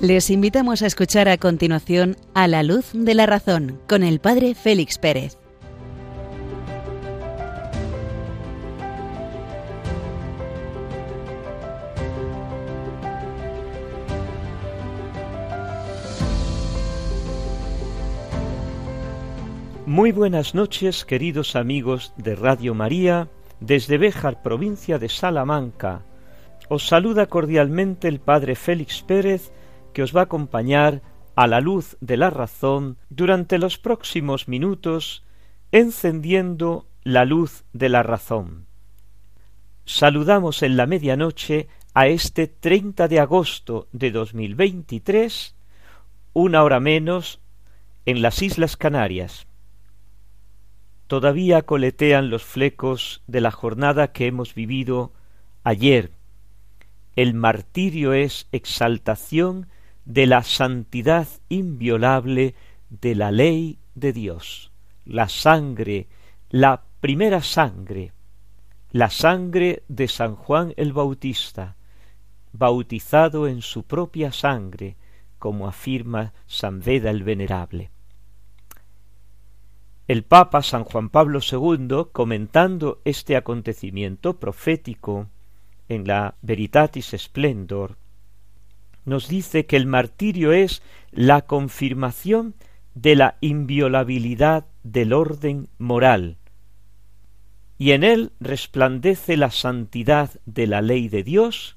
Les invitamos a escuchar a continuación A la luz de la razón con el Padre Félix Pérez. Muy buenas noches, queridos amigos de Radio María, desde Béjar, provincia de Salamanca. Os saluda cordialmente el Padre Félix Pérez, que os va a acompañar a la luz de la razón durante los próximos minutos, encendiendo la luz de la razón. Saludamos en la medianoche a este 30 de agosto de 2023, una hora menos, en las Islas Canarias. Todavía coletean los flecos de la jornada que hemos vivido ayer. El martirio es exaltación de la santidad inviolable de la ley de Dios, la sangre, la primera sangre, la sangre de San Juan el Bautista, bautizado en su propia sangre, como afirma San Veda el Venerable. El Papa San Juan Pablo II, comentando este acontecimiento profético en la Veritatis Splendor, nos dice que el martirio es la confirmación de la inviolabilidad del orden moral, y en él resplandece la santidad de la ley de Dios,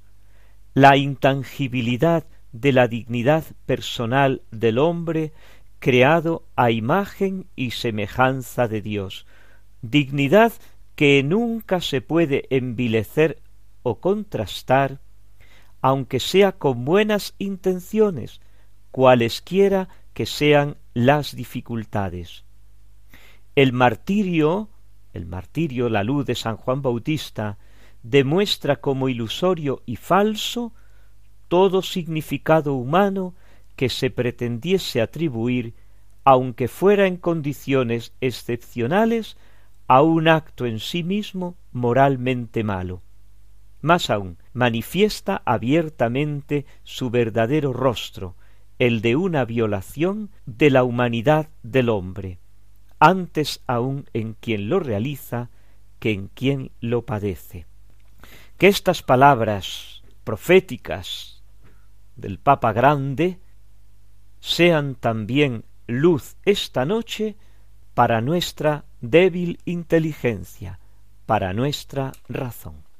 la intangibilidad de la dignidad personal del hombre creado a imagen y semejanza de Dios, dignidad que nunca se puede envilecer o contrastar aunque sea con buenas intenciones, cualesquiera que sean las dificultades. El martirio, el martirio, la luz de San Juan Bautista, demuestra como ilusorio y falso todo significado humano que se pretendiese atribuir, aunque fuera en condiciones excepcionales, a un acto en sí mismo moralmente malo. Más aún, manifiesta abiertamente su verdadero rostro, el de una violación de la humanidad del hombre, antes aún en quien lo realiza que en quien lo padece. Que estas palabras proféticas del Papa Grande sean también luz esta noche para nuestra débil inteligencia, para nuestra razón.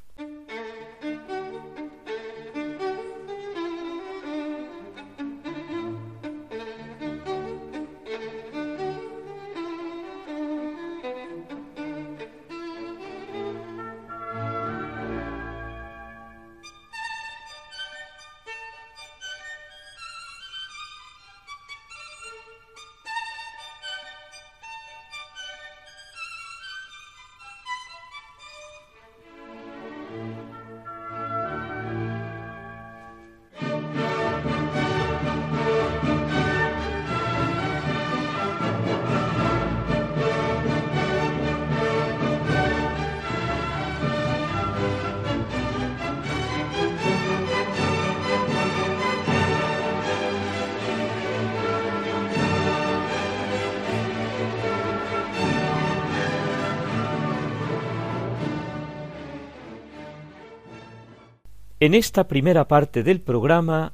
En esta primera parte del programa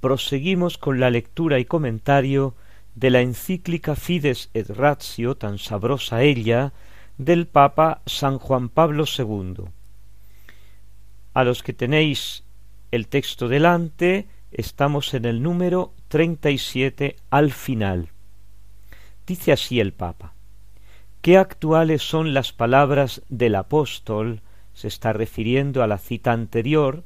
proseguimos con la lectura y comentario de la encíclica Fides et Ratio, tan sabrosa ella, del Papa San Juan Pablo II. A los que tenéis el texto delante, estamos en el número treinta y siete al final. Dice así el Papa. Qué actuales son las palabras del apóstol, se está refiriendo a la cita anterior,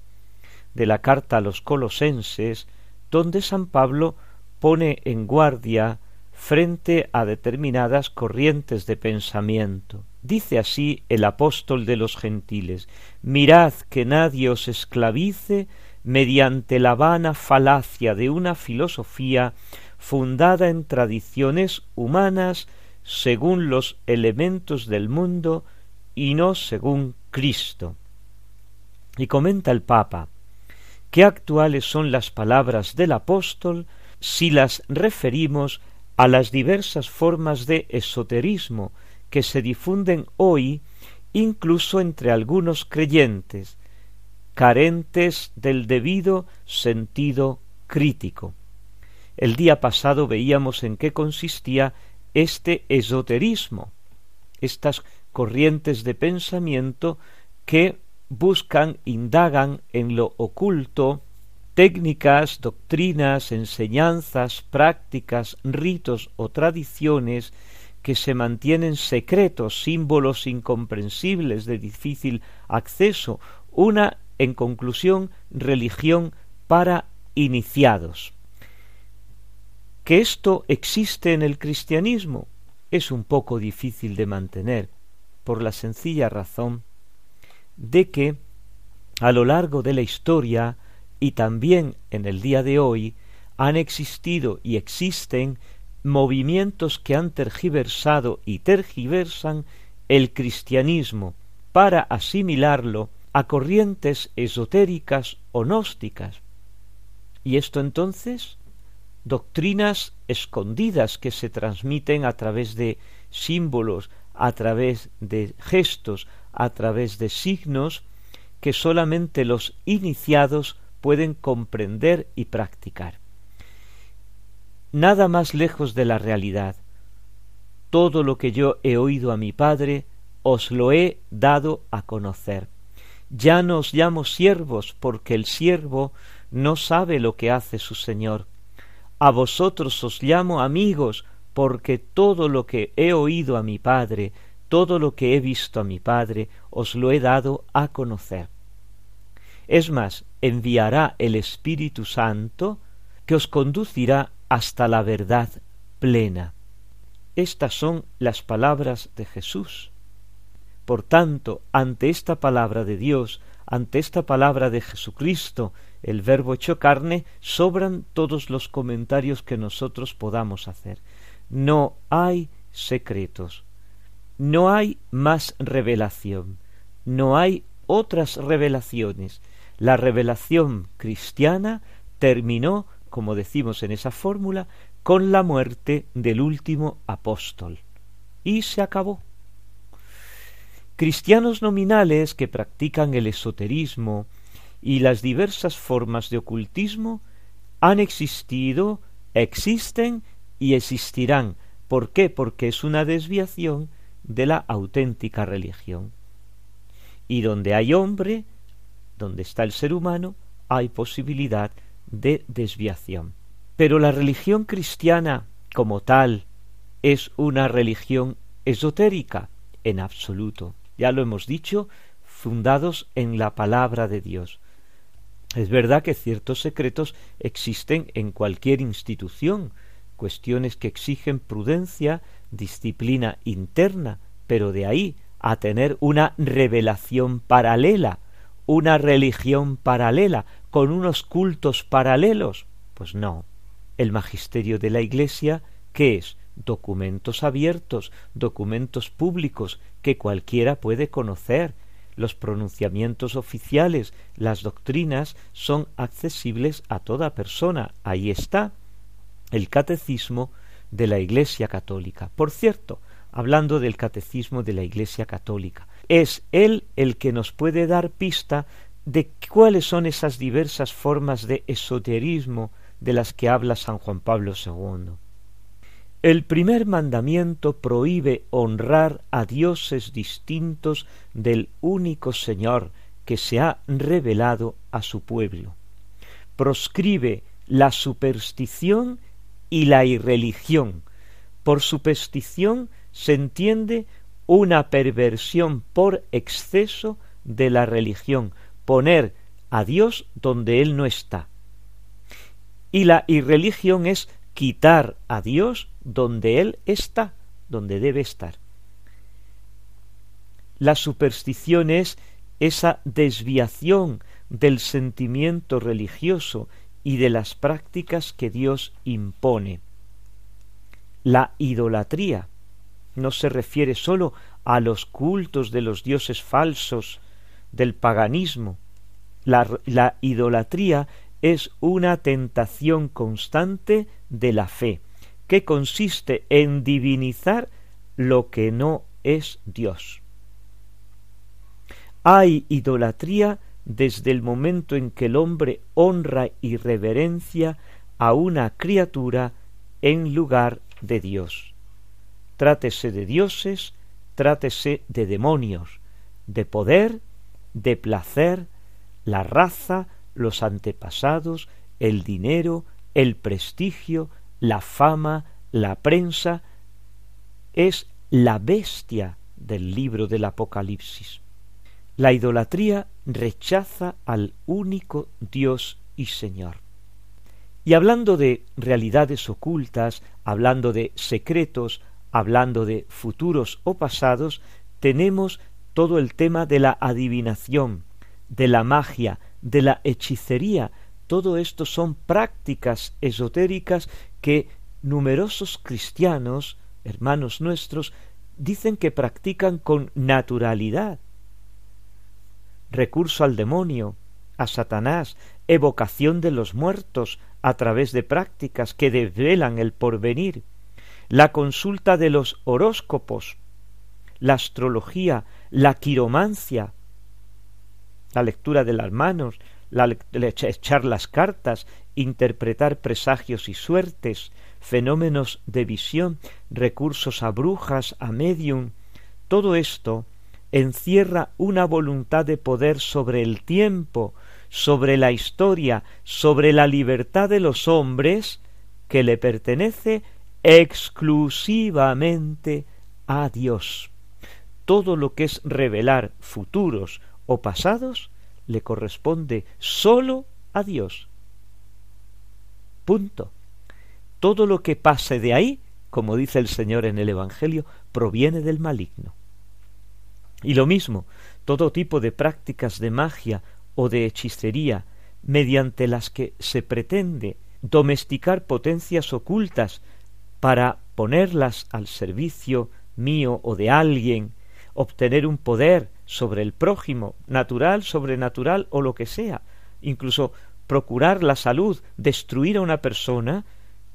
de la carta a los colosenses, donde San Pablo pone en guardia frente a determinadas corrientes de pensamiento. Dice así el apóstol de los gentiles Mirad que nadie os esclavice mediante la vana falacia de una filosofía fundada en tradiciones humanas según los elementos del mundo y no según Cristo. Y comenta el Papa qué actuales son las palabras del apóstol si las referimos a las diversas formas de esoterismo que se difunden hoy incluso entre algunos creyentes, carentes del debido sentido crítico. El día pasado veíamos en qué consistía este esoterismo, estas corrientes de pensamiento que buscan, indagan en lo oculto, técnicas, doctrinas, enseñanzas, prácticas, ritos o tradiciones que se mantienen secretos, símbolos incomprensibles de difícil acceso, una, en conclusión, religión para iniciados. Que esto existe en el cristianismo es un poco difícil de mantener, por la sencilla razón de que a lo largo de la historia y también en el día de hoy han existido y existen movimientos que han tergiversado y tergiversan el cristianismo para asimilarlo a corrientes esotéricas o gnósticas. Y esto entonces doctrinas escondidas que se transmiten a través de símbolos, a través de gestos, a través de signos que solamente los iniciados pueden comprender y practicar. Nada más lejos de la realidad. Todo lo que yo he oído a mi Padre, os lo he dado a conocer. Ya no os llamo siervos, porque el siervo no sabe lo que hace su Señor. A vosotros os llamo amigos, porque todo lo que he oído a mi Padre, todo lo que he visto a mi Padre, os lo he dado a conocer. Es más, enviará el Espíritu Santo, que os conducirá hasta la verdad plena. Estas son las palabras de Jesús. Por tanto, ante esta palabra de Dios, ante esta palabra de Jesucristo, el verbo hecho carne, sobran todos los comentarios que nosotros podamos hacer. No hay secretos, no hay más revelación, no hay otras revelaciones. La revelación cristiana terminó, como decimos en esa fórmula, con la muerte del último apóstol. Y se acabó. Cristianos nominales que practican el esoterismo y las diversas formas de ocultismo han existido, existen y existirán. ¿Por qué? Porque es una desviación de la auténtica religión. Y donde hay hombre, donde está el ser humano, hay posibilidad de desviación. Pero la religión cristiana como tal es una religión esotérica en absoluto. Ya lo hemos dicho, fundados en la palabra de Dios. Es verdad que ciertos secretos existen en cualquier institución, cuestiones que exigen prudencia, disciplina interna, pero de ahí a tener una revelación paralela, una religión paralela, con unos cultos paralelos, pues no. El magisterio de la Iglesia, ¿qué es? Documentos abiertos, documentos públicos que cualquiera puede conocer. Los pronunciamientos oficiales, las doctrinas son accesibles a toda persona. Ahí está el catecismo de la Iglesia Católica. Por cierto, hablando del catecismo de la Iglesia Católica, es él el que nos puede dar pista de cuáles son esas diversas formas de esoterismo de las que habla San Juan Pablo II. El primer mandamiento prohíbe honrar a dioses distintos del único Señor que se ha revelado a su pueblo. Proscribe la superstición y la irreligión. Por superstición se entiende una perversión por exceso de la religión, poner a Dios donde Él no está. Y la irreligión es quitar a Dios donde Él está, donde debe estar. La superstición es esa desviación del sentimiento religioso y de las prácticas que Dios impone. La idolatría no se refiere sólo a los cultos de los dioses falsos del paganismo, La, la idolatría es una tentación constante de la fe, que consiste en divinizar lo que no es Dios. Hay idolatría desde el momento en que el hombre honra y reverencia a una criatura en lugar de Dios. Trátese de dioses, trátese de demonios, de poder, de placer, la raza, los antepasados, el dinero, el prestigio, la fama, la prensa, es la bestia del libro del Apocalipsis. La idolatría rechaza al único Dios y Señor. Y hablando de realidades ocultas, hablando de secretos, hablando de futuros o pasados, tenemos todo el tema de la adivinación, de la magia, de la hechicería. Todo esto son prácticas esotéricas que numerosos cristianos, hermanos nuestros, dicen que practican con naturalidad recurso al demonio, a Satanás, evocación de los muertos a través de prácticas que desvelan el porvenir, la consulta de los horóscopos, la astrología, la quiromancia, la lectura de las manos, la, echar las cartas, interpretar presagios y suertes, fenómenos de visión, recursos a brujas, a medium, todo esto encierra una voluntad de poder sobre el tiempo, sobre la historia, sobre la libertad de los hombres, que le pertenece exclusivamente a Dios. Todo lo que es revelar futuros o pasados le corresponde sólo a Dios. Punto. Todo lo que pase de ahí, como dice el Señor en el Evangelio, proviene del maligno. Y lo mismo, todo tipo de prácticas de magia o de hechicería, mediante las que se pretende domesticar potencias ocultas para ponerlas al servicio mío o de alguien, obtener un poder sobre el prójimo, natural, sobrenatural o lo que sea, incluso procurar la salud, destruir a una persona,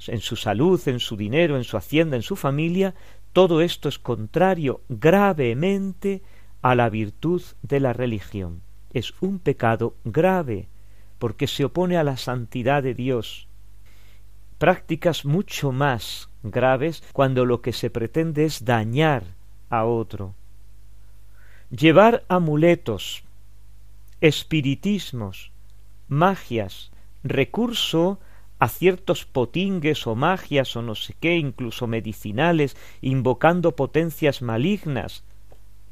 en su salud, en su dinero, en su hacienda, en su familia, todo esto es contrario gravemente a la virtud de la religión. Es un pecado grave porque se opone a la santidad de Dios. Prácticas mucho más graves cuando lo que se pretende es dañar a otro. Llevar amuletos, espiritismos, magias, recurso a ciertos potingues o magias o no sé qué, incluso medicinales, invocando potencias malignas,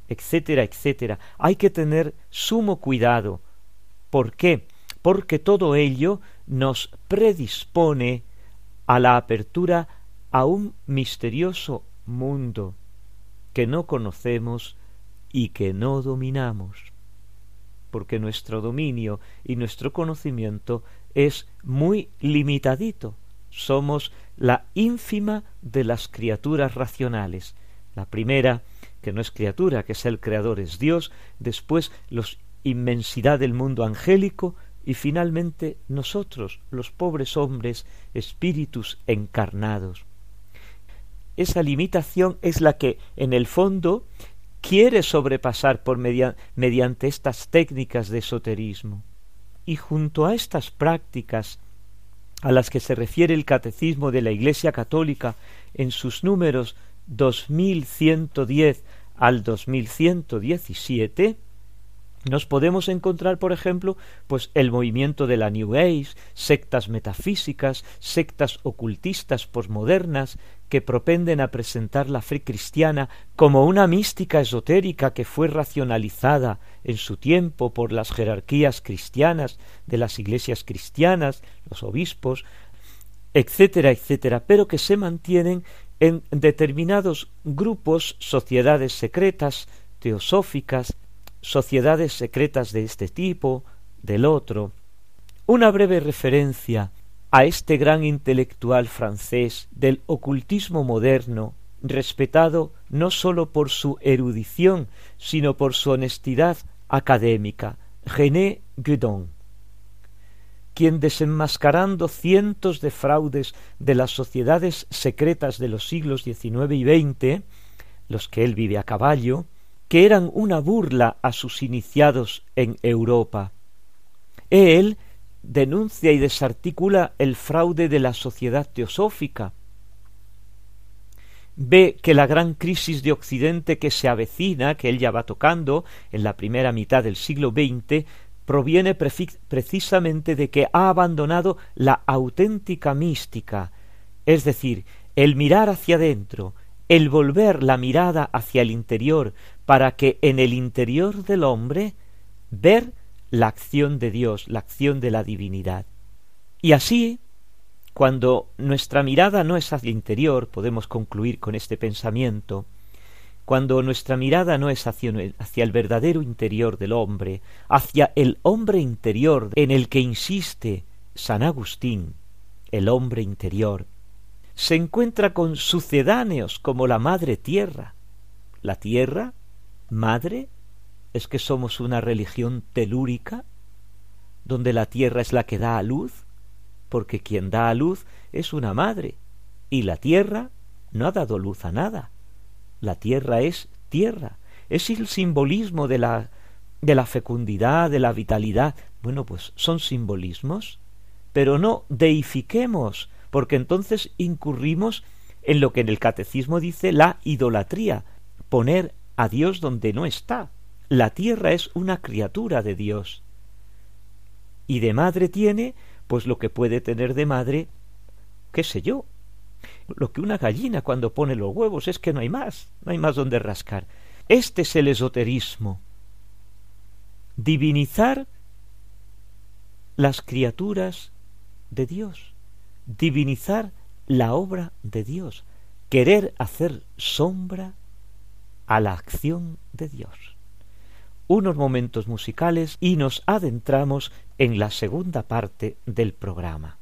etcétera, etcétera. Hay que tener sumo cuidado. ¿Por qué? Porque todo ello nos predispone a la apertura a un misterioso mundo que no conocemos y que no dominamos, porque nuestro dominio y nuestro conocimiento es muy limitadito. Somos la ínfima de las criaturas racionales. La primera que no es criatura, que es el creador, es Dios, después la inmensidad del mundo angélico y finalmente nosotros, los pobres hombres, espíritus encarnados. Esa limitación es la que, en el fondo, quiere sobrepasar por mediante estas técnicas de esoterismo. Y junto a estas prácticas a las que se refiere el catecismo de la Iglesia católica en sus números 2110 al 2117, nos podemos encontrar, por ejemplo, pues el movimiento de la New Age, sectas metafísicas, sectas ocultistas posmodernas que propenden a presentar la fe cristiana como una mística esotérica que fue racionalizada en su tiempo por las jerarquías cristianas de las iglesias cristianas, los obispos, etcétera, etcétera, pero que se mantienen en determinados grupos, sociedades secretas, teosóficas, sociedades secretas de este tipo, del otro. Una breve referencia a este gran intelectual francés del ocultismo moderno, respetado no sólo por su erudición, sino por su honestidad académica, René Guedon, quien desenmascarando cientos de fraudes de las sociedades secretas de los siglos XIX y XX, los que él vive a caballo, que eran una burla a sus iniciados en Europa. Él denuncia y desarticula el fraude de la sociedad teosófica. Ve que la gran crisis de Occidente que se avecina, que él ya va tocando en la primera mitad del siglo XX, proviene precisamente de que ha abandonado la auténtica mística, es decir, el mirar hacia adentro, el volver la mirada hacia el interior, para que en el interior del hombre ver la acción de Dios, la acción de la divinidad. Y así, cuando nuestra mirada no es hacia el interior, podemos concluir con este pensamiento, cuando nuestra mirada no es hacia, el verdadero interior del hombre, hacia el hombre interior en el que insiste San Agustín, el hombre interior, se encuentra con sucedáneos como la madre tierra. La tierra, madre, es que somos una religión telúrica, donde la tierra es la que da a luz, porque quien da a luz es una madre, y la tierra no ha dado luz a nada. La tierra es tierra, es el simbolismo de la de la fecundidad, de la vitalidad. Bueno, pues son simbolismos, pero no deifiquemos, porque entonces incurrimos en lo que en el catecismo dice la idolatría, poner a Dios donde no está. La tierra es una criatura de Dios. Y de madre tiene, pues lo que puede tener de madre, qué sé yo. Lo que una gallina cuando pone los huevos es que no hay más, no hay más donde rascar. Este es el esoterismo. Divinizar las criaturas de Dios. Divinizar la obra de Dios. Querer hacer sombra a la acción de Dios unos momentos musicales y nos adentramos en la segunda parte del programa.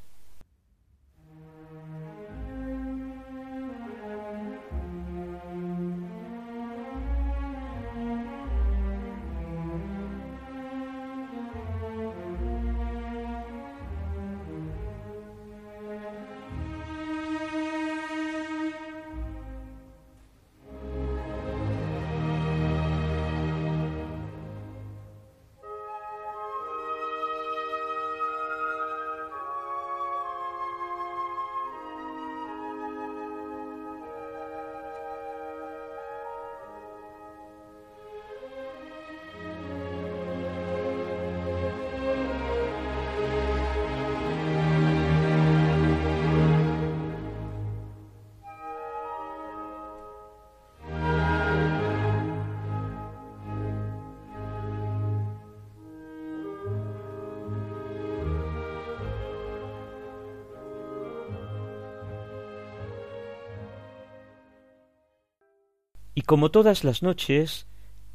Como todas las noches,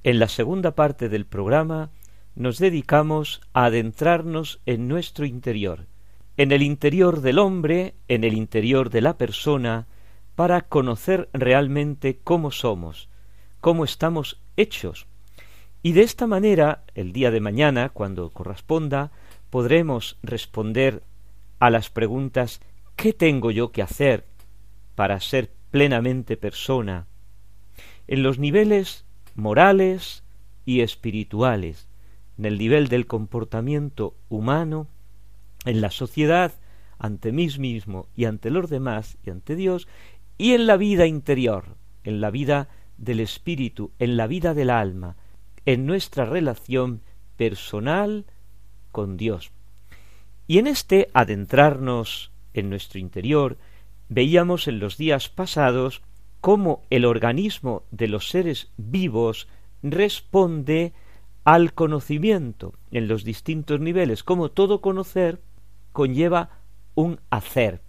en la segunda parte del programa nos dedicamos a adentrarnos en nuestro interior, en el interior del hombre, en el interior de la persona, para conocer realmente cómo somos, cómo estamos hechos. Y de esta manera, el día de mañana, cuando corresponda, podremos responder a las preguntas ¿qué tengo yo que hacer para ser plenamente persona? En los niveles morales y espirituales, en el nivel del comportamiento humano, en la sociedad, ante mí mismo y ante los demás y ante Dios, y en la vida interior, en la vida del espíritu, en la vida del alma, en nuestra relación personal con Dios. Y en este adentrarnos en nuestro interior, veíamos en los días pasados cómo el organismo de los seres vivos responde al conocimiento en los distintos niveles, como todo conocer conlleva un hacer.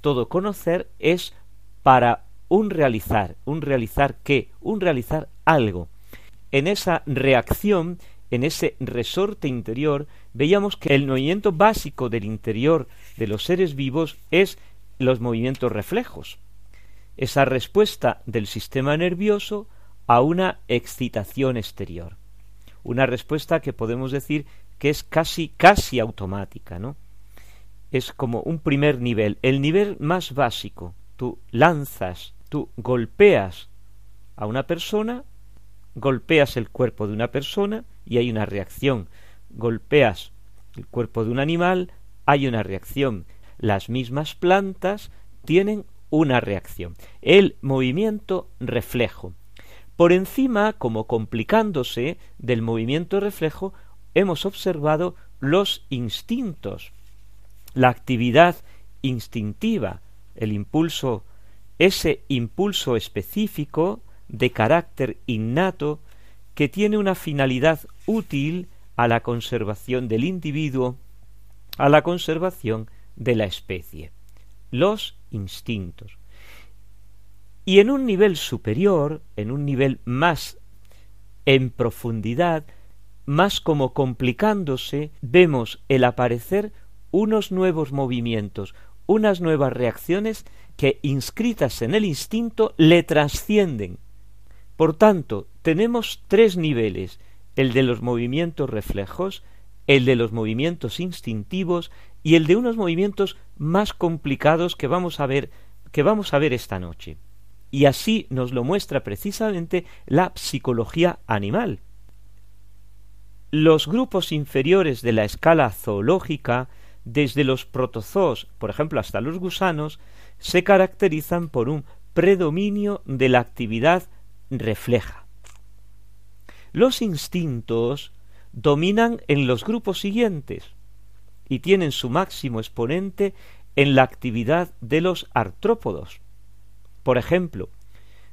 Todo conocer es para un realizar, un realizar qué, un realizar algo. En esa reacción, en ese resorte interior, veíamos que el movimiento básico del interior de los seres vivos es los movimientos reflejos esa respuesta del sistema nervioso a una excitación exterior. Una respuesta que podemos decir que es casi, casi automática, ¿no? Es como un primer nivel, el nivel más básico. Tú lanzas, tú golpeas a una persona, golpeas el cuerpo de una persona y hay una reacción. Golpeas el cuerpo de un animal, hay una reacción. Las mismas plantas tienen una reacción. El movimiento reflejo. Por encima, como complicándose del movimiento reflejo, hemos observado los instintos, la actividad instintiva, el impulso, ese impulso específico de carácter innato que tiene una finalidad útil a la conservación del individuo, a la conservación de la especie, los instintos. Y en un nivel superior, en un nivel más en profundidad, más como complicándose, vemos el aparecer unos nuevos movimientos, unas nuevas reacciones que inscritas en el instinto le trascienden. Por tanto, tenemos tres niveles, el de los movimientos reflejos, el de los movimientos instintivos y el de unos movimientos más complicados que vamos a ver que vamos a ver esta noche. Y así nos lo muestra precisamente la psicología animal. Los grupos inferiores de la escala zoológica, desde los protozoos, por ejemplo, hasta los gusanos, se caracterizan por un predominio de la actividad refleja. Los instintos dominan en los grupos siguientes y tienen su máximo exponente en la actividad de los artrópodos. Por ejemplo,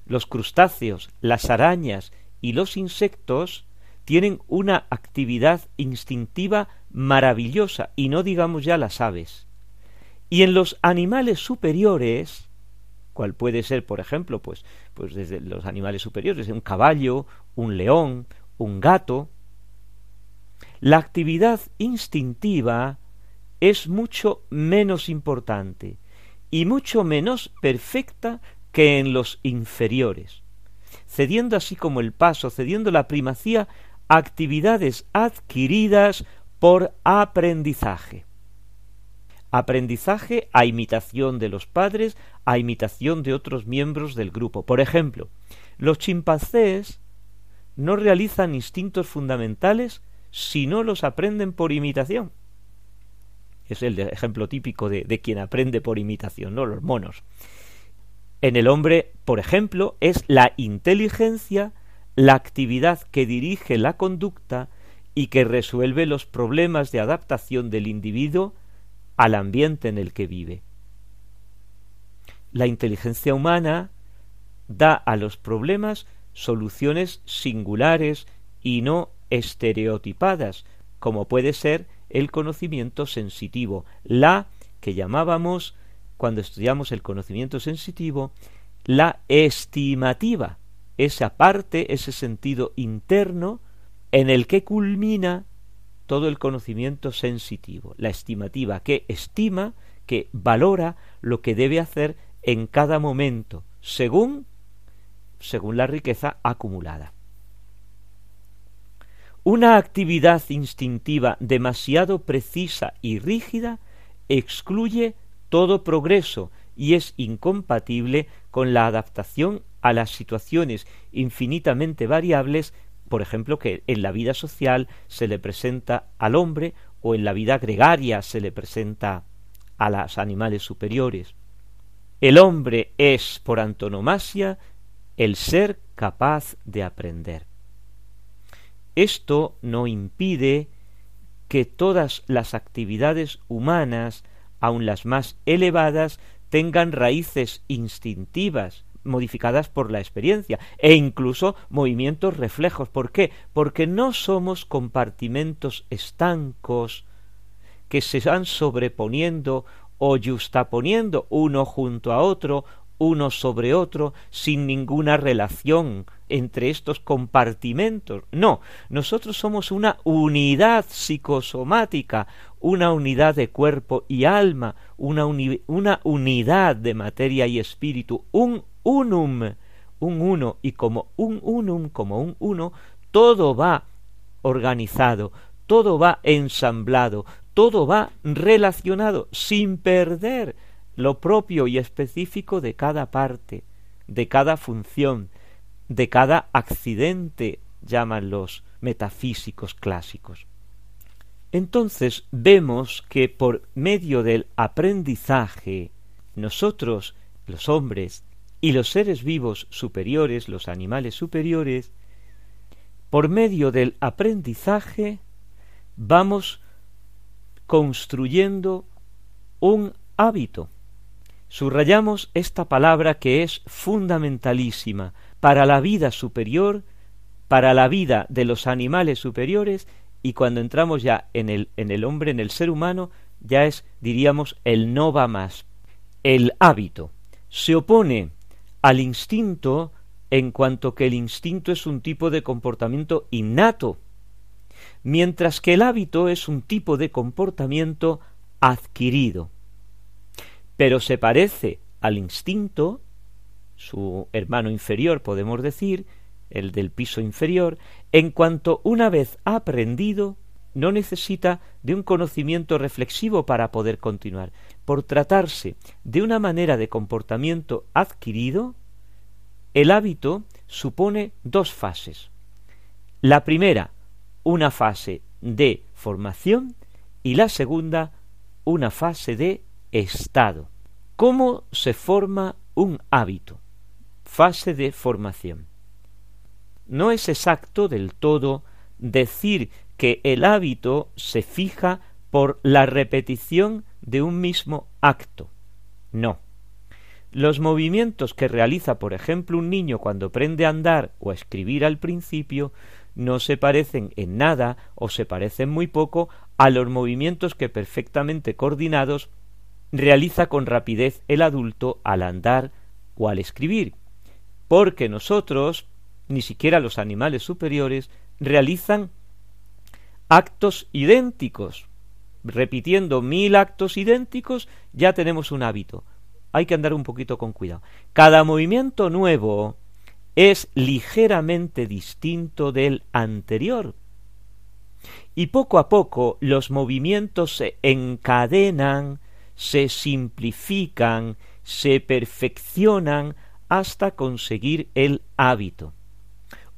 los crustáceos, las arañas y los insectos tienen una actividad instintiva maravillosa, y no digamos ya las aves. Y en los animales superiores, cual puede ser, por ejemplo, pues, pues desde los animales superiores, un caballo, un león, un gato, la actividad instintiva es mucho menos importante y mucho menos perfecta que en los inferiores, cediendo así como el paso, cediendo la primacía actividades adquiridas por aprendizaje. Aprendizaje a imitación de los padres, a imitación de otros miembros del grupo. Por ejemplo, los chimpancés no realizan instintos fundamentales si no los aprenden por imitación. Es el ejemplo típico de, de quien aprende por imitación, ¿no? Los monos. En el hombre, por ejemplo, es la inteligencia la actividad que dirige la conducta y que resuelve los problemas de adaptación del individuo al ambiente en el que vive. La inteligencia humana da a los problemas soluciones singulares y no estereotipadas, como puede ser el conocimiento sensitivo, la que llamábamos, cuando estudiamos el conocimiento sensitivo, la estimativa, esa parte, ese sentido interno en el que culmina todo el conocimiento sensitivo, la estimativa, que estima, que valora lo que debe hacer en cada momento, según según la riqueza acumulada. Una actividad instintiva demasiado precisa y rígida excluye todo progreso y es incompatible con la adaptación a las situaciones infinitamente variables, por ejemplo, que en la vida social se le presenta al hombre o en la vida gregaria se le presenta a los animales superiores. El hombre es, por antonomasia, el ser capaz de aprender. Esto no impide que todas las actividades humanas, aun las más elevadas, tengan raíces instintivas, modificadas por la experiencia e incluso movimientos reflejos. ¿Por qué? Porque no somos compartimentos estancos que se van sobreponiendo o justaponiendo uno junto a otro, uno sobre otro, sin ninguna relación entre estos compartimentos. No, nosotros somos una unidad psicosomática, una unidad de cuerpo y alma, una, una unidad de materia y espíritu, un unum, un uno, y como un unum, como un uno, todo va organizado, todo va ensamblado, todo va relacionado, sin perder lo propio y específico de cada parte, de cada función, de cada accidente, llaman los metafísicos clásicos. Entonces vemos que por medio del aprendizaje nosotros, los hombres, y los seres vivos superiores, los animales superiores, por medio del aprendizaje vamos construyendo un hábito. Subrayamos esta palabra que es fundamentalísima para la vida superior, para la vida de los animales superiores y cuando entramos ya en el, hombre, en el ser humano, ya es, diríamos, el no va más. El hábito se opone al instinto en cuanto que el instinto es un tipo de comportamiento innato, mientras que el hábito es un tipo de comportamiento adquirido. Pero se parece al instinto, su hermano inferior podemos decir, el del piso inferior, en cuanto una vez aprendido, no necesita de un conocimiento reflexivo para poder continuar. Por tratarse de una manera de comportamiento adquirido, el hábito supone dos fases. La primera, una fase de formación y la segunda, una fase de estado. ¿Cómo se forma un hábito? Fase de formación. No es exacto del todo decir que el hábito se fija por la repetición de un mismo acto. No. Los movimientos que realiza, por ejemplo, un niño cuando aprende a andar o a escribir al principio no se parecen en nada o se parecen muy poco a los movimientos que perfectamente coordinados realiza con rapidez el adulto al andar o al escribir, porque nosotros, ni siquiera los animales superiores, realizan actos idénticos. Repitiendo mil actos idénticos, ya tenemos un hábito. Hay que andar un poquito con cuidado. Cada movimiento nuevo es ligeramente distinto del anterior. Y poco a poco los movimientos se encadenan, se simplifican, se perfeccionan hasta conseguir el hábito.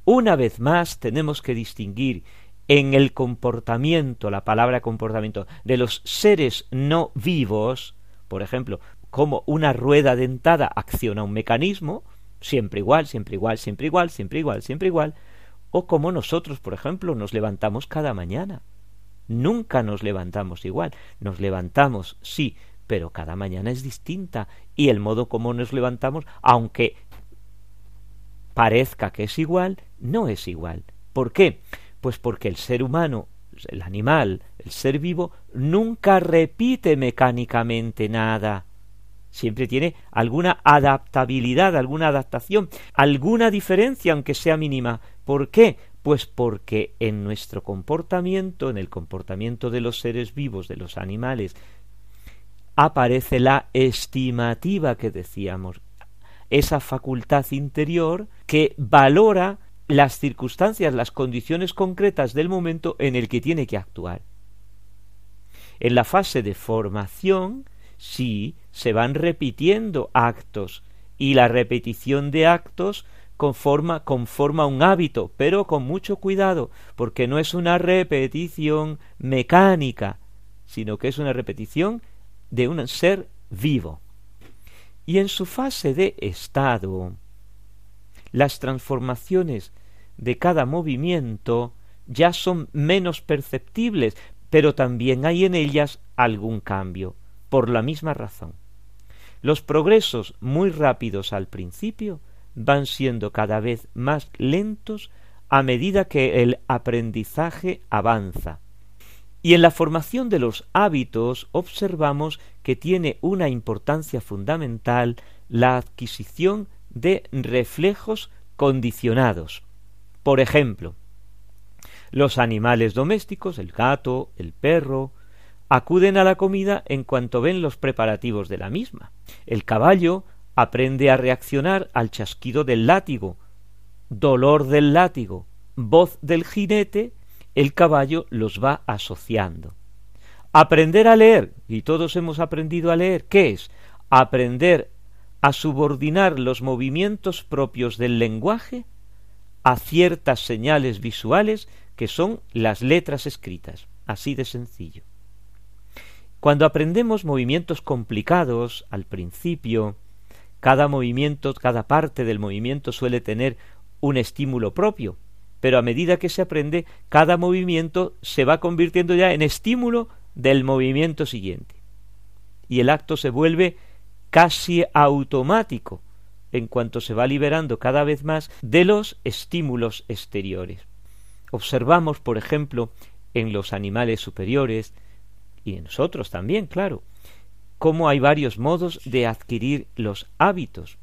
Una vez más tenemos que distinguir en el comportamiento, la palabra comportamiento, de los seres no vivos, por ejemplo, como una rueda dentada acciona un mecanismo, siempre igual, siempre igual, siempre igual, siempre igual, siempre igual, o como nosotros, por ejemplo, nos levantamos cada mañana. Nunca nos levantamos igual, nos levantamos, sí, pero cada mañana es distinta y el modo como nos levantamos, aunque parezca que es igual, no es igual. ¿Por qué? Pues porque el ser humano, el animal, el ser vivo, nunca repite mecánicamente nada. Siempre tiene alguna adaptabilidad, alguna adaptación, alguna diferencia, aunque sea mínima. ¿Por qué? Pues porque en nuestro comportamiento, en el comportamiento de los seres vivos, de los animales, aparece la estimativa que decíamos, esa facultad interior que valora las circunstancias, las condiciones concretas del momento en el que tiene que actuar. En la fase de formación, sí, se van repitiendo actos y la repetición de actos conforma, conforma un hábito, pero con mucho cuidado, porque no es una repetición mecánica, sino que es una repetición de un ser vivo. Y en su fase de estado, las transformaciones de cada movimiento ya son menos perceptibles, pero también hay en ellas algún cambio, por la misma razón. Los progresos muy rápidos al principio van siendo cada vez más lentos a medida que el aprendizaje avanza. Y en la formación de los hábitos observamos que tiene una importancia fundamental la adquisición de reflejos condicionados. Por ejemplo, los animales domésticos, el gato, el perro, acuden a la comida en cuanto ven los preparativos de la misma. El caballo aprende a reaccionar al chasquido del látigo, dolor del látigo, voz del jinete el caballo los va asociando. Aprender a leer, y todos hemos aprendido a leer, ¿qué es? Aprender a subordinar los movimientos propios del lenguaje a ciertas señales visuales que son las letras escritas, así de sencillo. Cuando aprendemos movimientos complicados al principio, cada movimiento, cada parte del movimiento suele tener un estímulo propio, pero a medida que se aprende, cada movimiento se va convirtiendo ya en estímulo del movimiento siguiente. Y el acto se vuelve casi automático en cuanto se va liberando cada vez más de los estímulos exteriores. Observamos, por ejemplo, en los animales superiores, y en nosotros también, claro, cómo hay varios modos de adquirir los hábitos.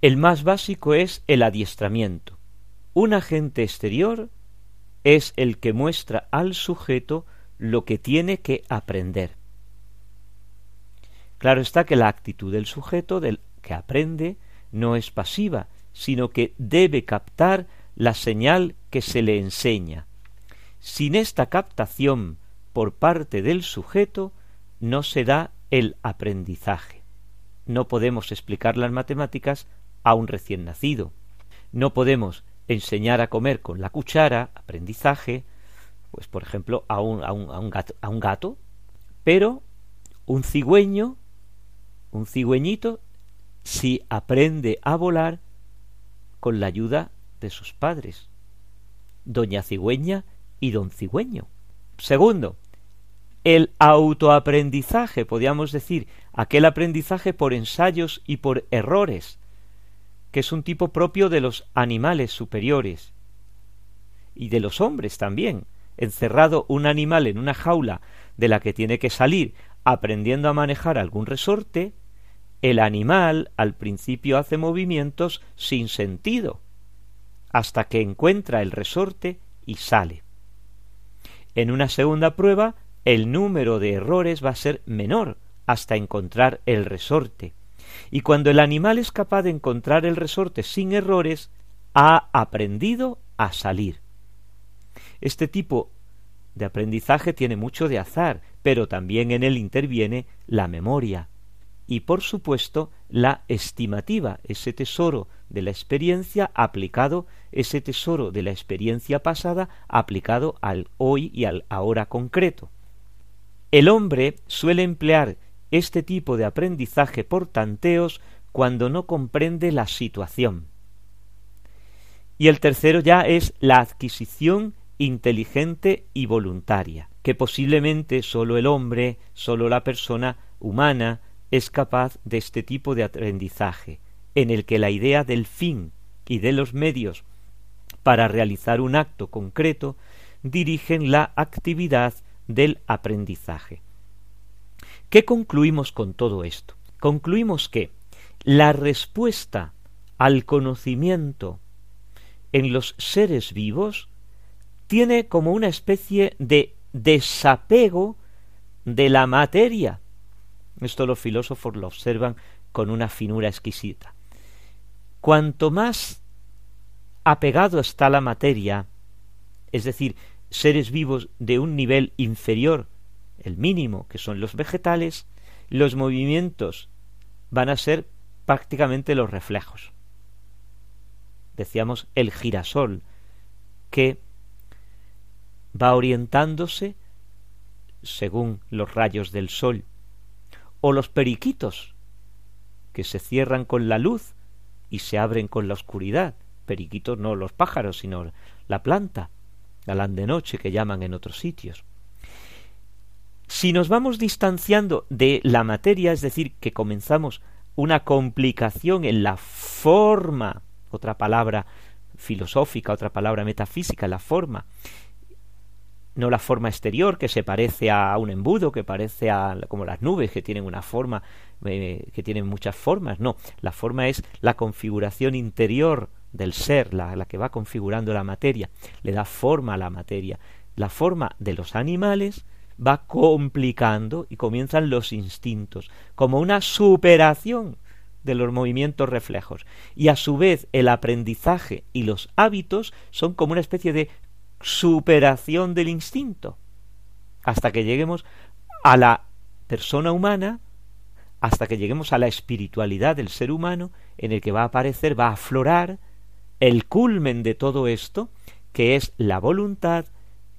El más básico es el adiestramiento. Un agente exterior es el que muestra al sujeto lo que tiene que aprender. Claro está que la actitud del sujeto del que aprende no es pasiva, sino que debe captar la señal que se le enseña. Sin esta captación por parte del sujeto no se da el aprendizaje. No podemos explicar las matemáticas a un recién nacido. No podemos enseñar a comer con la cuchara, aprendizaje, pues por ejemplo a un, a un, a un, gato, a un gato, pero un cigüeño, un cigüeñito, si aprende a volar con la ayuda de sus padres, doña cigüeña y don cigüeño. Segundo, el autoaprendizaje, podríamos decir, aquel aprendizaje por ensayos y por errores, que es un tipo propio de los animales superiores y de los hombres también. Encerrado un animal en una jaula de la que tiene que salir aprendiendo a manejar algún resorte, el animal al principio hace movimientos sin sentido, hasta que encuentra el resorte y sale. En una segunda prueba, el número de errores va a ser menor hasta encontrar el resorte y cuando el animal es capaz de encontrar el resorte sin errores, ha aprendido a salir. Este tipo de aprendizaje tiene mucho de azar, pero también en él interviene la memoria y por supuesto la estimativa, ese tesoro de la experiencia aplicado, ese tesoro de la experiencia pasada aplicado al hoy y al ahora concreto. El hombre suele emplear este tipo de aprendizaje por tanteos cuando no comprende la situación. Y el tercero ya es la adquisición inteligente y voluntaria, que posiblemente sólo el hombre, sólo la persona humana es capaz de este tipo de aprendizaje, en el que la idea del fin y de los medios para realizar un acto concreto dirigen la actividad del aprendizaje. ¿Qué concluimos con todo esto? Concluimos que la respuesta al conocimiento en los seres vivos tiene como una especie de desapego de la materia. Esto los filósofos lo observan con una finura exquisita. Cuanto más apegado está la materia, es decir, seres vivos de un nivel inferior el mínimo, que son los vegetales, los movimientos van a ser prácticamente los reflejos. Decíamos el girasol, que va orientándose según los rayos del sol, o los periquitos, que se cierran con la luz y se abren con la oscuridad. Periquitos no los pájaros, sino la planta, galán de noche que llaman en otros sitios. Si nos vamos distanciando de la materia, es decir, que comenzamos una complicación en la forma, otra palabra filosófica, otra palabra metafísica, la forma, no la forma exterior que se parece a un embudo, que parece a como las nubes que tienen una forma, eh, que tienen muchas formas, no, la forma es la configuración interior del ser, la, la que va configurando la materia, le da forma a la materia. La forma de los animales va complicando y comienzan los instintos, como una superación de los movimientos reflejos. Y a su vez el aprendizaje y los hábitos son como una especie de superación del instinto, hasta que lleguemos a la persona humana, hasta que lleguemos a la espiritualidad del ser humano, en el que va a aparecer, va a aflorar el culmen de todo esto, que es la voluntad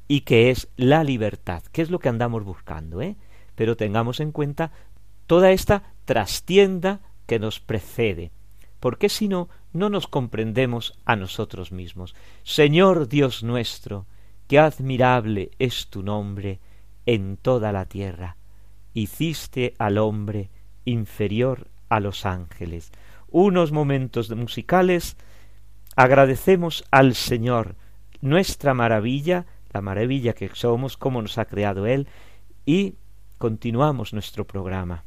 y que es la libertad, que es lo que andamos buscando, ¿eh? Pero tengamos en cuenta toda esta trastienda que nos precede, porque si no, no nos comprendemos a nosotros mismos. Señor Dios nuestro, qué admirable es tu nombre en toda la tierra. Hiciste al hombre inferior a los ángeles. Unos momentos musicales agradecemos al Señor nuestra maravilla, la maravilla que somos, cómo nos ha creado Él, y continuamos nuestro programa.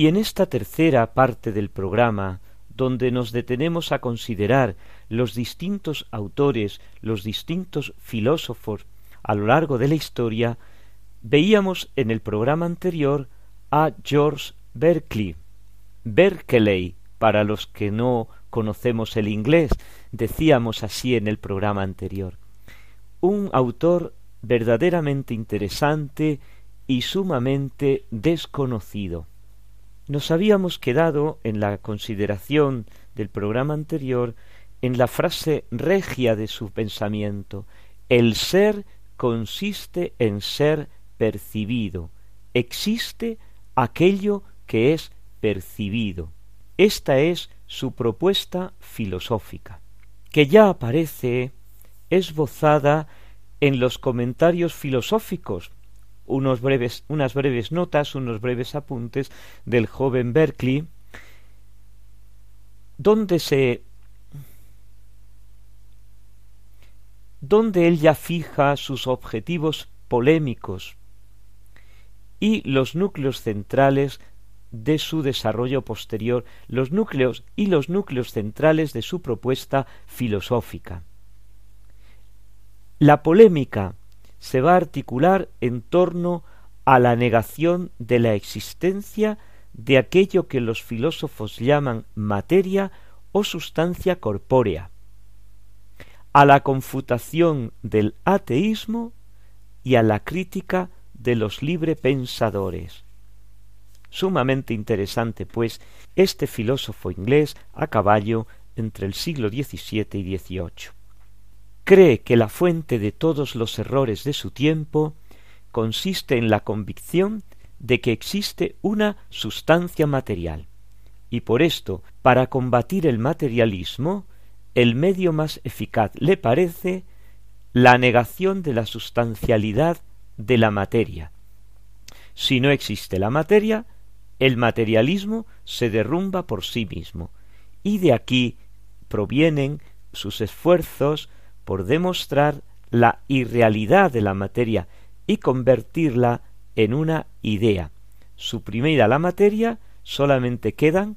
Y en esta tercera parte del programa, donde nos detenemos a considerar los distintos autores, los distintos filósofos a lo largo de la historia, veíamos en el programa anterior a George Berkeley, Berkeley, para los que no conocemos el inglés, decíamos así en el programa anterior, un autor verdaderamente interesante y sumamente desconocido. Nos habíamos quedado en la consideración del programa anterior en la frase regia de su pensamiento. El ser consiste en ser percibido. Existe aquello que es percibido. Esta es su propuesta filosófica, que ya aparece esbozada en los comentarios filosóficos unos breves, unas breves notas, unos breves apuntes del joven Berkeley, donde se donde él ya fija sus objetivos polémicos y los núcleos centrales de su desarrollo posterior, los núcleos y los núcleos centrales de su propuesta filosófica. La polémica se va a articular en torno a la negación de la existencia de aquello que los filósofos llaman materia o sustancia corpórea, a la confutación del ateísmo y a la crítica de los librepensadores. Sumamente interesante, pues, este filósofo inglés a caballo entre el siglo XVII y XVIII cree que la fuente de todos los errores de su tiempo consiste en la convicción de que existe una sustancia material, y por esto, para combatir el materialismo, el medio más eficaz le parece la negación de la sustancialidad de la materia. Si no existe la materia, el materialismo se derrumba por sí mismo, y de aquí provienen sus esfuerzos por demostrar la irrealidad de la materia y convertirla en una idea. Suprimida la materia, solamente quedan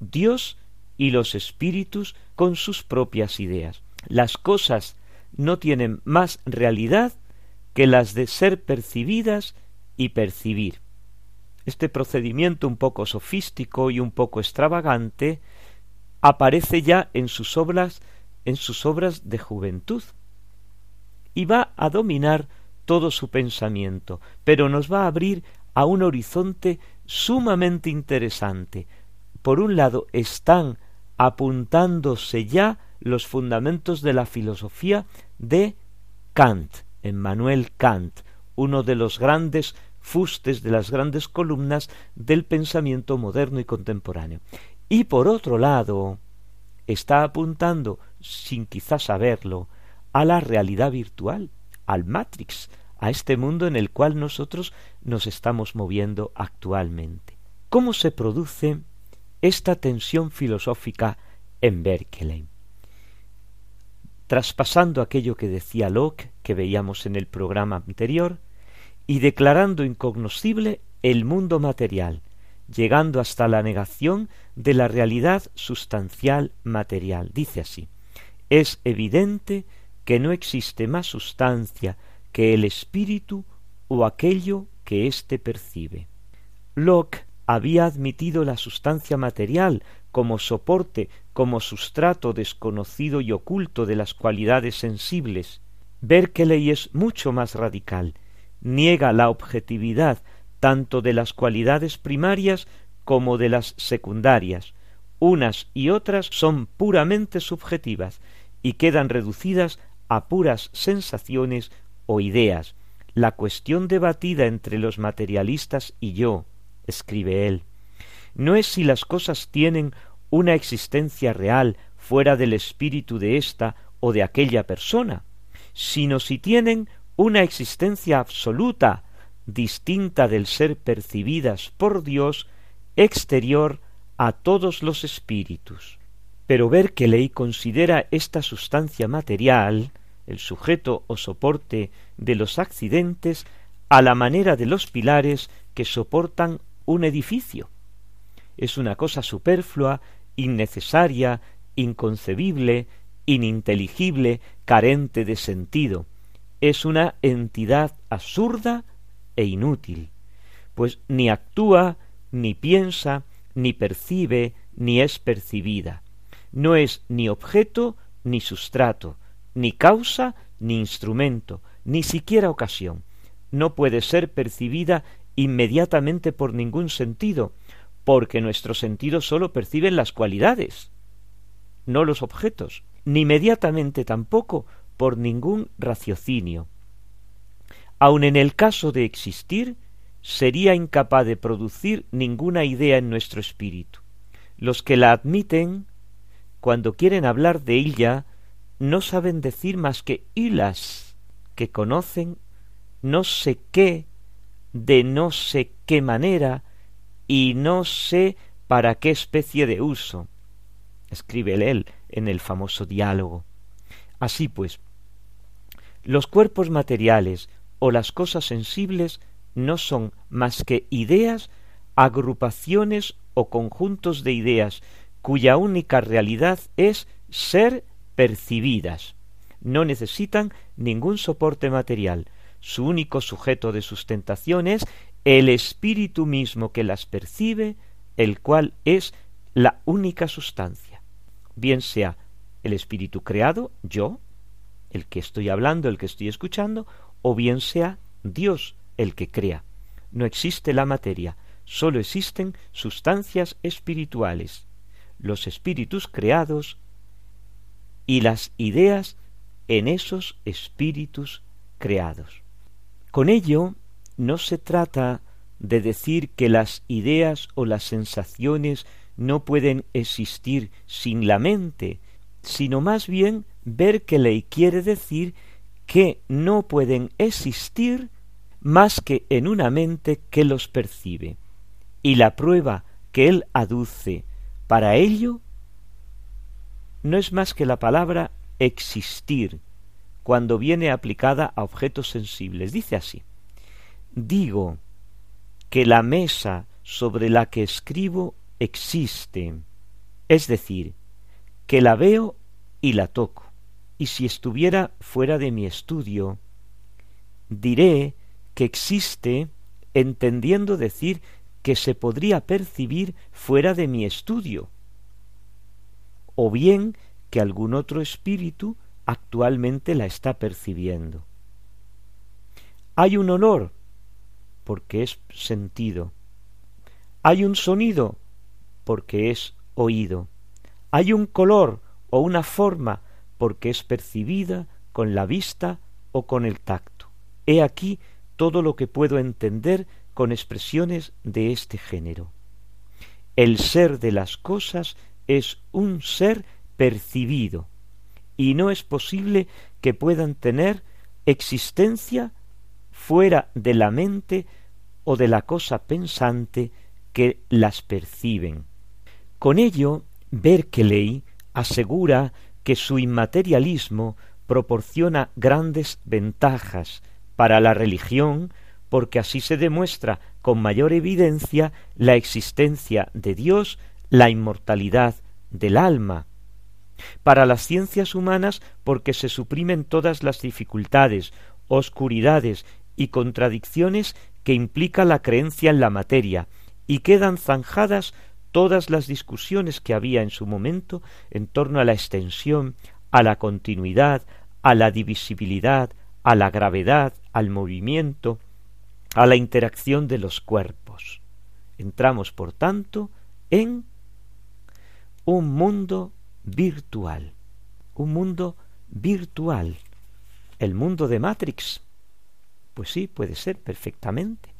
Dios y los espíritus con sus propias ideas. Las cosas no tienen más realidad que las de ser percibidas y percibir. Este procedimiento un poco sofístico y un poco extravagante aparece ya en sus obras en sus obras de juventud y va a dominar todo su pensamiento, pero nos va a abrir a un horizonte sumamente interesante. Por un lado están apuntándose ya los fundamentos de la filosofía de Kant, Emmanuel Kant, uno de los grandes fustes de las grandes columnas del pensamiento moderno y contemporáneo. Y por otro lado, está apuntando, sin quizás saberlo, a la realidad virtual, al Matrix, a este mundo en el cual nosotros nos estamos moviendo actualmente. ¿Cómo se produce esta tensión filosófica en Berkeley? Traspasando aquello que decía Locke, que veíamos en el programa anterior, y declarando incognoscible el mundo material, llegando hasta la negación de la realidad sustancial material. Dice así, es evidente que no existe más sustancia que el espíritu o aquello que éste percibe. Locke había admitido la sustancia material como soporte, como sustrato desconocido y oculto de las cualidades sensibles. Berkeley es mucho más radical, niega la objetividad tanto de las cualidades primarias como de las secundarias. Unas y otras son puramente subjetivas y quedan reducidas a puras sensaciones o ideas, la cuestión debatida entre los materialistas y yo, escribe él, no es si las cosas tienen una existencia real fuera del espíritu de ésta o de aquella persona, sino si tienen una existencia absoluta, distinta del ser percibidas por Dios, exterior a todos los espíritus. Pero ver que ley considera esta sustancia material, el sujeto o soporte de los accidentes a la manera de los pilares que soportan un edificio. Es una cosa superflua, innecesaria, inconcebible, ininteligible, carente de sentido. Es una entidad absurda e inútil, pues ni actúa, ni piensa, ni percibe, ni es percibida. No es ni objeto ni sustrato, ni causa ni instrumento, ni siquiera ocasión. No puede ser percibida inmediatamente por ningún sentido, porque nuestros sentidos sólo perciben las cualidades, no los objetos, ni inmediatamente tampoco por ningún raciocinio. Aun en el caso de existir, sería incapaz de producir ninguna idea en nuestro espíritu. Los que la admiten, cuando quieren hablar de ella, no saben decir más que hilas, que conocen no sé qué de no sé qué manera y no sé para qué especie de uso. Escribe él en el famoso diálogo. Así pues, los cuerpos materiales o las cosas sensibles no son más que ideas, agrupaciones o conjuntos de ideas cuya única realidad es ser percibidas. No necesitan ningún soporte material. Su único sujeto de sustentación es el espíritu mismo que las percibe, el cual es la única sustancia. Bien sea el espíritu creado, yo, el que estoy hablando, el que estoy escuchando, o bien sea Dios el que crea. No existe la materia, sólo existen sustancias espirituales. Los espíritus creados y las ideas en esos espíritus creados. Con ello no se trata de decir que las ideas o las sensaciones no pueden existir sin la mente, sino más bien ver que ley quiere decir que no pueden existir más que en una mente que los percibe. Y la prueba que él aduce para ello no es más que la palabra existir cuando viene aplicada a objetos sensibles. Dice así, digo que la mesa sobre la que escribo existe, es decir, que la veo y la toco, y si estuviera fuera de mi estudio, diré que existe entendiendo decir que se podría percibir fuera de mi estudio, o bien que algún otro espíritu actualmente la está percibiendo. Hay un olor, porque es sentido. Hay un sonido, porque es oído. Hay un color o una forma, porque es percibida con la vista o con el tacto. He aquí todo lo que puedo entender con expresiones de este género. El ser de las cosas es un ser percibido, y no es posible que puedan tener existencia fuera de la mente o de la cosa pensante que las perciben. Con ello, Berkeley asegura que su inmaterialismo proporciona grandes ventajas para la religión porque así se demuestra con mayor evidencia la existencia de Dios, la inmortalidad del alma. Para las ciencias humanas porque se suprimen todas las dificultades, oscuridades y contradicciones que implica la creencia en la materia, y quedan zanjadas todas las discusiones que había en su momento en torno a la extensión, a la continuidad, a la divisibilidad, a la gravedad, al movimiento, a la interacción de los cuerpos. Entramos, por tanto, en un mundo virtual, un mundo virtual, el mundo de Matrix. Pues sí, puede ser perfectamente.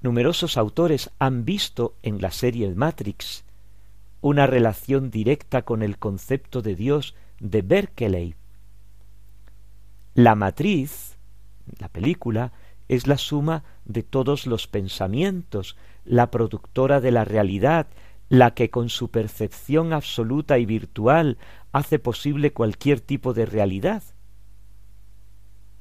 Numerosos autores han visto en la serie Matrix una relación directa con el concepto de Dios de Berkeley. La matriz, la película, es la suma de todos los pensamientos, la productora de la realidad, la que con su percepción absoluta y virtual hace posible cualquier tipo de realidad.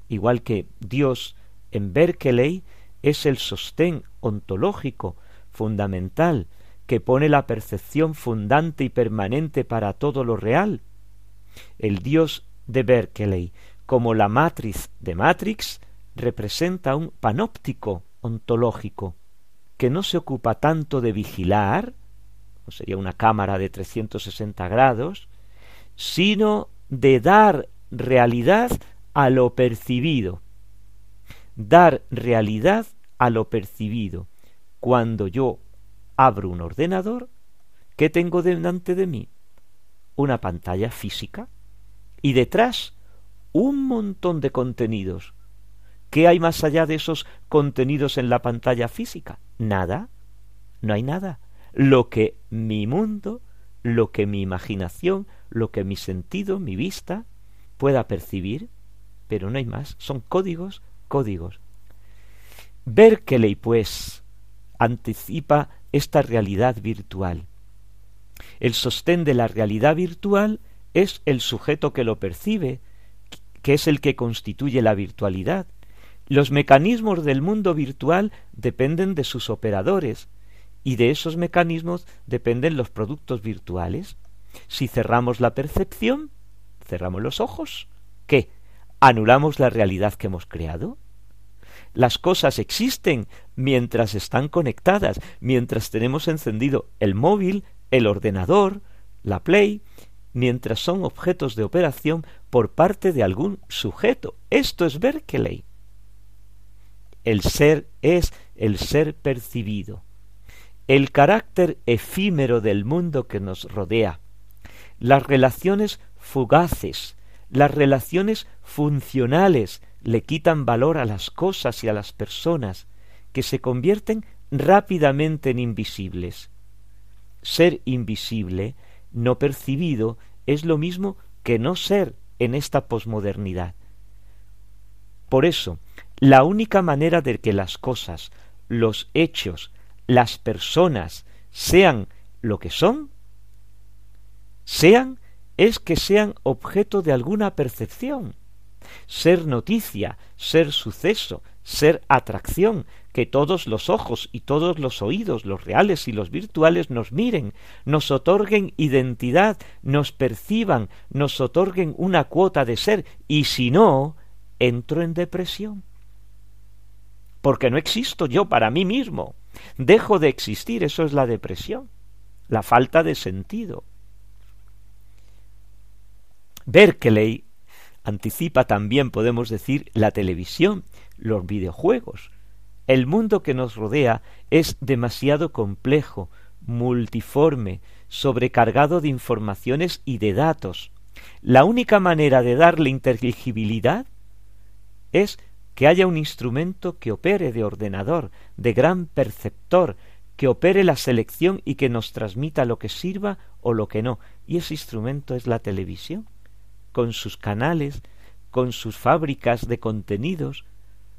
Igual que Dios en Berkeley es el sostén ontológico fundamental que pone la percepción fundante y permanente para todo lo real. El Dios de Berkeley, como la matriz de Matrix, representa un panóptico ontológico que no se ocupa tanto de vigilar, o sería una cámara de 360 grados, sino de dar realidad a lo percibido. Dar realidad a lo percibido. Cuando yo abro un ordenador, ¿qué tengo delante de mí? Una pantalla física y detrás un montón de contenidos. ¿Qué hay más allá de esos contenidos en la pantalla física? Nada. No hay nada. Lo que mi mundo, lo que mi imaginación, lo que mi sentido, mi vista pueda percibir, pero no hay más. Son códigos, códigos. Berkeley, pues, anticipa esta realidad virtual. El sostén de la realidad virtual es el sujeto que lo percibe, que es el que constituye la virtualidad. Los mecanismos del mundo virtual dependen de sus operadores, y de esos mecanismos dependen los productos virtuales. Si cerramos la percepción, cerramos los ojos, ¿qué? ¿Anulamos la realidad que hemos creado? Las cosas existen mientras están conectadas, mientras tenemos encendido el móvil, el ordenador, la Play, mientras son objetos de operación por parte de algún sujeto. Esto es Berkeley. El ser es el ser percibido, el carácter efímero del mundo que nos rodea, las relaciones fugaces, las relaciones funcionales le quitan valor a las cosas y a las personas, que se convierten rápidamente en invisibles. Ser invisible, no percibido, es lo mismo que no ser en esta posmodernidad. Por eso, la única manera de que las cosas, los hechos, las personas sean lo que son, sean es que sean objeto de alguna percepción, ser noticia, ser suceso, ser atracción, que todos los ojos y todos los oídos, los reales y los virtuales, nos miren, nos otorguen identidad, nos perciban, nos otorguen una cuota de ser, y si no, entro en depresión. Porque no existo yo para mí mismo. Dejo de existir, eso es la depresión, la falta de sentido. Berkeley anticipa también, podemos decir, la televisión, los videojuegos. El mundo que nos rodea es demasiado complejo, multiforme, sobrecargado de informaciones y de datos. La única manera de darle inteligibilidad es que haya un instrumento que opere de ordenador, de gran perceptor, que opere la selección y que nos transmita lo que sirva o lo que no. Y ese instrumento es la televisión, con sus canales, con sus fábricas de contenidos,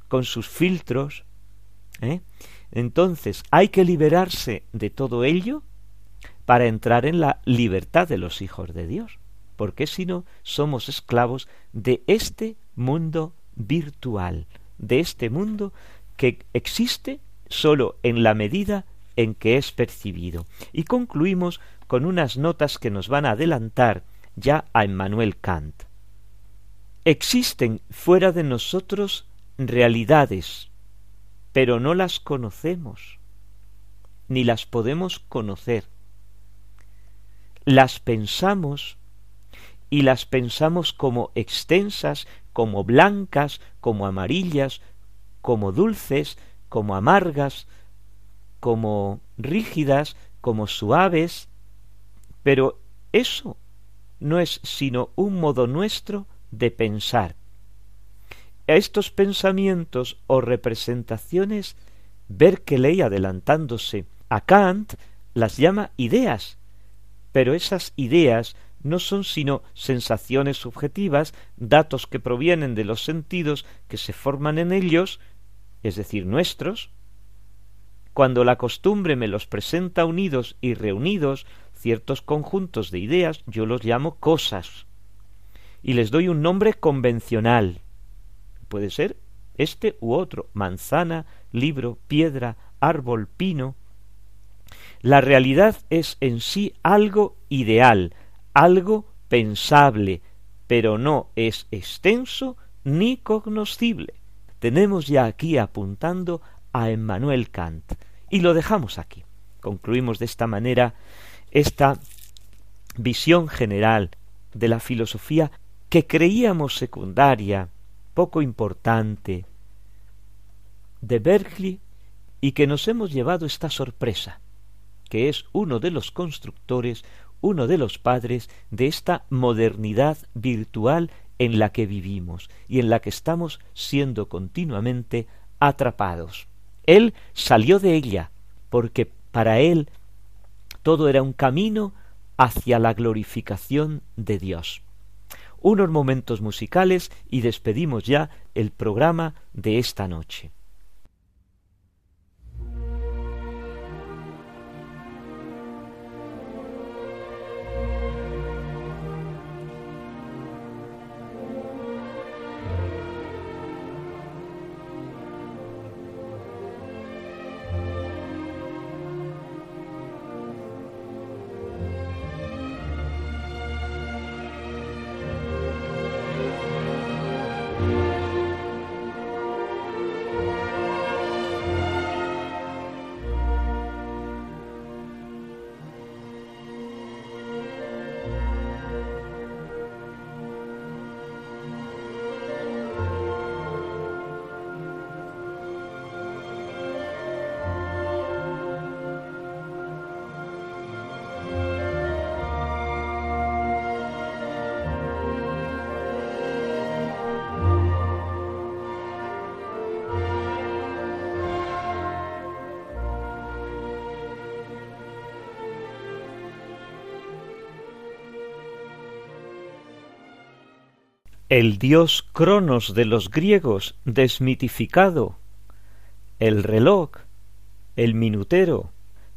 con sus filtros. ¿eh? Entonces hay que liberarse de todo ello para entrar en la libertad de los hijos de Dios, porque si no somos esclavos de este mundo virtual, de este mundo que existe sólo en la medida en que es percibido. Y concluimos con unas notas que nos van a adelantar ya a Emmanuel Kant. Existen fuera de nosotros realidades, pero no las conocemos, ni las podemos conocer. Las pensamos y las pensamos como extensas, como blancas, como amarillas, como dulces, como amargas, como rígidas, como suaves, pero eso no es sino un modo nuestro de pensar. Estos pensamientos o representaciones, Berkeley adelantándose a Kant las llama ideas, pero esas ideas no son sino sensaciones subjetivas, datos que provienen de los sentidos que se forman en ellos, es decir, nuestros. Cuando la costumbre me los presenta unidos y reunidos, ciertos conjuntos de ideas, yo los llamo cosas, y les doy un nombre convencional. Puede ser este u otro, manzana, libro, piedra, árbol, pino. La realidad es en sí algo ideal, algo pensable, pero no es extenso ni cognoscible. Tenemos ya aquí apuntando a Emmanuel Kant y lo dejamos aquí. Concluimos de esta manera esta visión general de la filosofía que creíamos secundaria, poco importante, de Berkeley y que nos hemos llevado esta sorpresa, que es uno de los constructores, uno de los padres de esta modernidad virtual en la que vivimos y en la que estamos siendo continuamente atrapados. Él salió de ella porque para él todo era un camino hacia la glorificación de Dios. Unos momentos musicales y despedimos ya el programa de esta noche. El dios Cronos de los griegos desmitificado, el reloj, el minutero,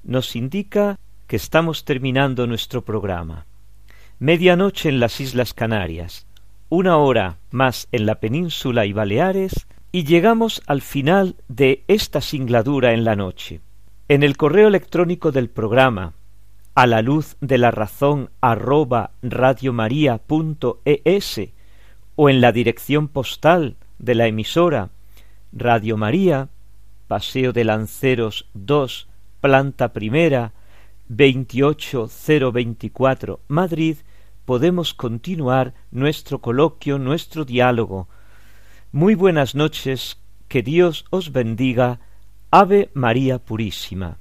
nos indica que estamos terminando nuestro programa. Medianoche en las Islas Canarias, una hora más en la península y Baleares, y llegamos al final de esta singladura en la noche. En el correo electrónico del programa, a la luz de la razón arroba radiomaria.es, o en la dirección postal de la emisora Radio María, Paseo de Lanceros 2, planta primera, 28024, Madrid, podemos continuar nuestro coloquio, nuestro diálogo. Muy buenas noches, que Dios os bendiga. Ave María Purísima.